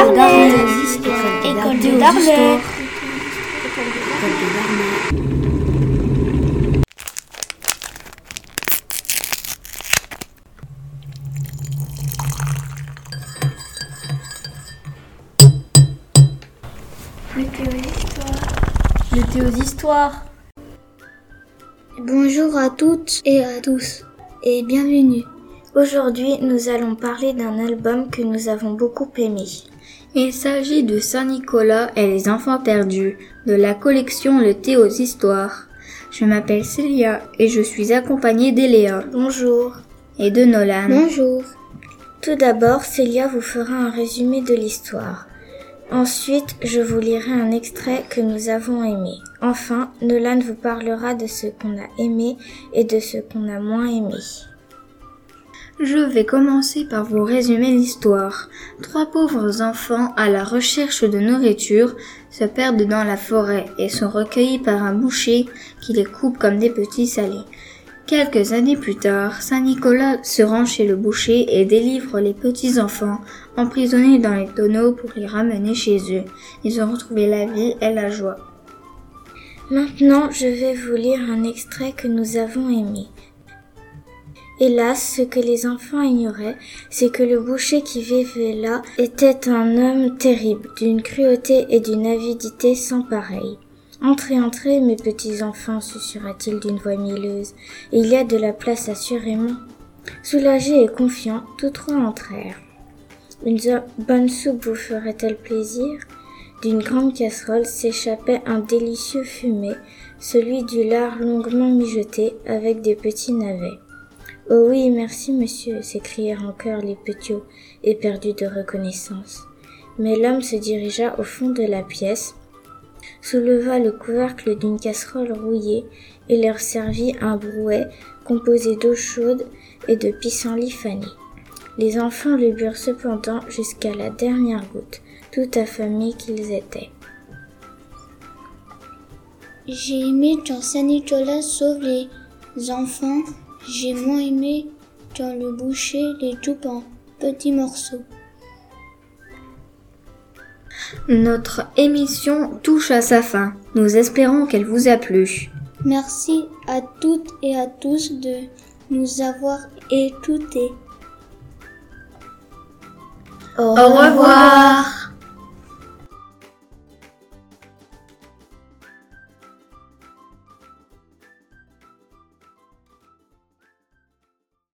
Darnay. École de Darnay. Bonjour à toutes et à tous et bienvenue. Aujourd'hui, nous allons parler d'un album que nous avons beaucoup aimé. Il s'agit de Saint-Nicolas et les enfants perdus de la collection Le thé aux histoires. Je m'appelle Célia et je suis accompagnée d'Eléa Bonjour. et de Nolan. Bonjour. Tout d'abord, Célia vous fera un résumé de l'histoire. Ensuite, je vous lirai un extrait que nous avons aimé. Enfin, Nolan vous parlera de ce qu'on a aimé et de ce qu'on a moins aimé. Je vais commencer par vous résumer l'histoire. Trois pauvres enfants à la recherche de nourriture se perdent dans la forêt et sont recueillis par un boucher qui les coupe comme des petits salés. Quelques années plus tard, Saint Nicolas se rend chez le boucher et délivre les petits enfants emprisonnés dans les tonneaux pour les ramener chez eux. Ils ont retrouvé la vie et la joie. Maintenant, je vais vous lire un extrait que nous avons aimé. Hélas, ce que les enfants ignoraient, c'est que le boucher qui vivait là était un homme terrible, d'une cruauté et d'une avidité sans pareil. Entrez, entrez, mes petits enfants, susurra-t-il d'une voix mielleuse. Il y a de la place assurément. Soulagés et confiants, tous trois entrèrent. Une bonne soupe vous ferait-elle plaisir? D'une grande casserole s'échappait un délicieux fumet, celui du lard longuement mijoté avec des petits navets. Oh oui, merci, monsieur, s'écrièrent en chœur les petits éperdus de reconnaissance. Mais l'homme se dirigea au fond de la pièce, souleva le couvercle d'une casserole rouillée et leur servit un brouet composé d'eau chaude et de pissenlit fané. Les enfants le burent cependant jusqu'à la dernière goutte, tout affamés qu'ils étaient. J'ai aimé quand Saint-Nicolas sauve les enfants. J'ai moins aimé quand le boucher les coupe en petits morceaux. Notre émission touche à sa fin. Nous espérons qu'elle vous a plu. Merci à toutes et à tous de nous avoir écoutés. Au Au revoir.